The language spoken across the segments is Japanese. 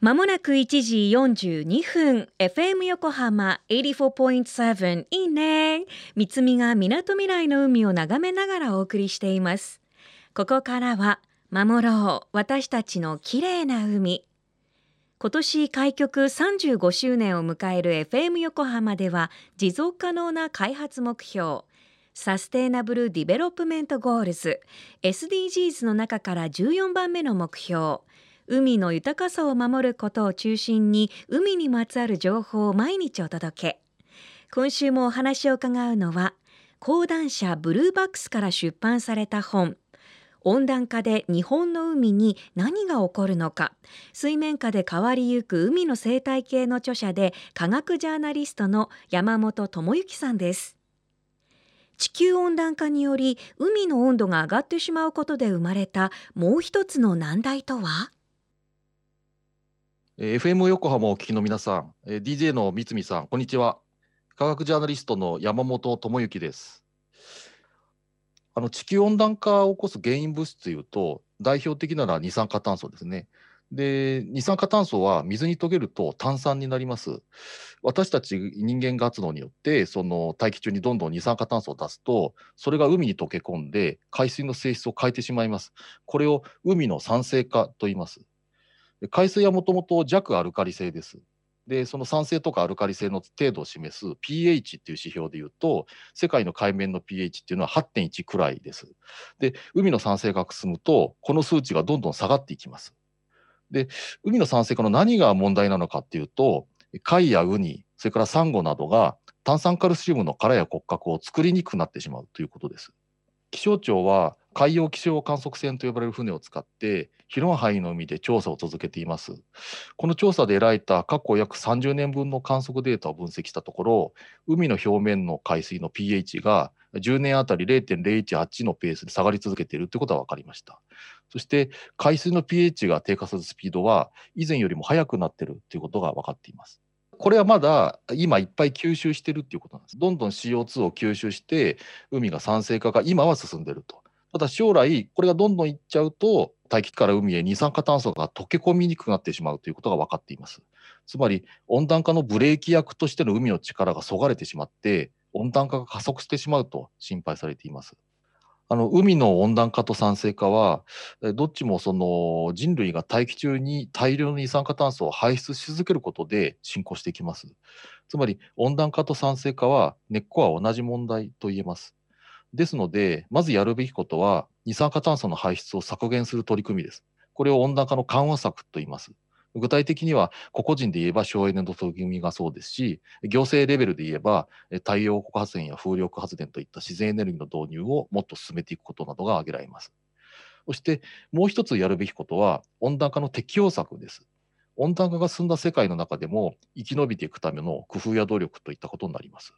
まもなく1時42分 FM 横浜84.7いいね三つみがみなとみらいの海を眺めながらお送りしています。ここからは守ろう私たちの綺麗な海。今年開局35周年を迎える FM 横浜では持続可能な開発目標 Sustainable Development Goals SDGs の中から14番目の目標海の豊かさを守ることを中心に海にまつわる情報を毎日お届け。今週もお話を伺うのは講談社ブルーバックスから出版された本。温暖化で日本の海に何が起こるのか。水面下で変わりゆく海の生態系の著者で科学ジャーナリストの山本智之さんです。地球温暖化により海の温度が上がってしまうことで生まれたもう一つの難題とは？FM 横浜をお聞きの皆さん、DJ の三見さん、こんにちは。科学ジャーナリストの山本智之です。あの地球温暖化を起こす原因物質というと、代表的なのは二酸化炭素ですね。で、二酸化炭素は水に溶けると炭酸になります。私たち人間活動によって、その大気中にどんどん二酸化炭素を出すと、それが海に溶け込んで、海水の性質を変えてしまいます。これを海の酸性化と言います。海水はもともと弱アルカリ性です。で、その酸性とかアルカリ性の程度を示す pH っていう指標でいうと、世界の海面の pH っていうのは8.1くらいです。で、海の酸性が進むと、この数値がどんどん下がっていきます。で、海の酸性化の何が問題なのかっていうと、貝やウニ、それからサンゴなどが炭酸カルシウムの殻や骨格を作りにくくなってしまうということです。気象庁は海洋気象観測船と呼ばれる船を使って広い範囲の海で調査を続けています。この調査で得られた過去約30年分の観測データを分析したところ、海の表面の海水の pH が10年あたり0.018のペースで下がり続けているということが分かりました。そして海水の pH が低下するスピードは以前よりも速くなっているということが分かっています。これはまだ今いっぱい吸収してるっていうことなんです。どんどん CO2 を吸収して海が酸性化が今は進んでると。ただ将来、これがどんどんいっちゃうと、大気から海へ二酸化炭素が溶け込みにくくなってしまうということが分かっています。つまり、温暖化のブレーキ役としての海の力がそがれてしまって、温暖化が加速してしまうと心配されています。あの海の温暖化と酸性化は、どっちもその人類が大気中に大量の二酸化炭素を排出し続けることで進行していきます。つまり温暖化と酸性化は根っこは同じ問題と言えます。ですので、まずやるべきことは、二酸化炭素の排出を削減する取り組みです。これを温暖化の緩和策と言います。具体的には、個々人で言えば省エネの取り組みがそうですし、行政レベルで言えば、太陽光発電や風力発電といった自然エネルギーの導入をもっと進めていくことなどが挙げられます。そして、もう一つやるべきことは、温暖化の適応策です。温暖化が進んだ世界の中でも、生き延びていくための工夫や努力といったことになります。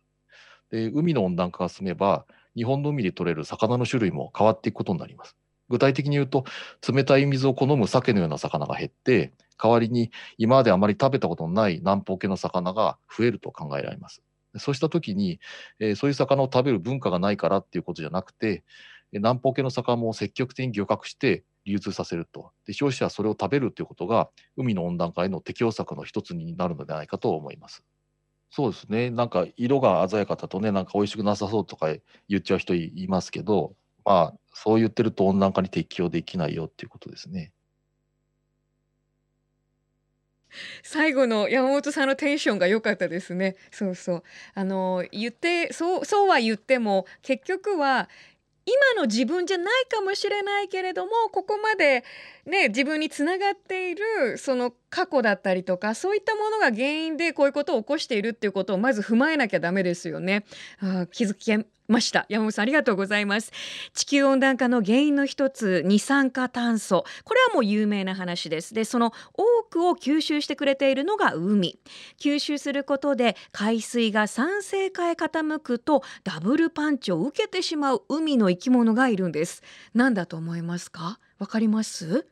で海の温暖化が進めば、日本の海で取れる魚の種類も変わっていくことになります。具体的に言うと、冷たい水を好む鮭のような魚が減って、代わりに今まであまり食べたことのない南方系の魚が増えると考えられます。そうしたときに、えー、そういう魚を食べる文化がないからっていうことじゃなくて、南方系の魚も積極的に漁獲して流通させると。で消費者はそれを食べるということが、海の温暖化への適応策の一つになるのではないかと思います。そうですね。なんか色が鮮やかだとね、なんか美味しくなさそうとか言っちゃう人いますけど、まあ、そう言ってると温暖化に適応できないよっていうことですね。最後の山本さんのテンションが良かったですね。そうそう。あの言ってそうそうは言っても結局は今の自分じゃないかもしれないけれどもここまでね自分につながっているその過去だったりとかそういったものが原因でこういうことを起こしているっていうことをまず踏まえなきゃダメですよね。あ気づきました。山本さんありがとうございます。地球温暖化の原因の一つ二酸化炭素。これはもう有名な話です。でその多くを吸収してくれているのが海。吸収することで海水が酸性化へ傾くとダブルパンチを受けてしまう海の生き物がいるんです。何だと思いますか？わかります？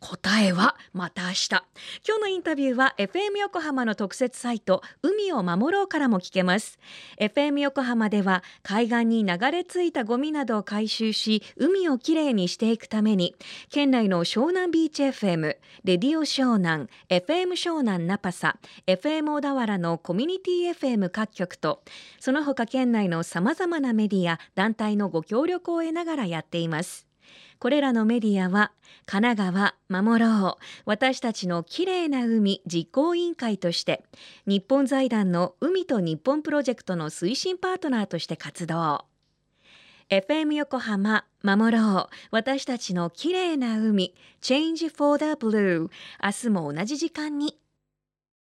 答えはまた明日。今日のインタビューは FM 横浜の特設サイト海を守ろうからも聞けます。FM 横浜では海岸に流れ着いたゴミなどを回収し海をきれいにしていくために県内の湘南ビーチ FM レディオ湘南 FM 湘南ナパサ FM 小田原のコミュニティ FM 各局とその他県内のさまざまなメディア団体のご協力を得ながらやっています。これらのメディアは神奈川守ろう私たちのきれいな海実行委員会として日本財団の海と日本プロジェクトの推進パートナーとして活動。FM 横浜守ろう私たちのきれいな海 Change for the Blue 明日も同じ時間に。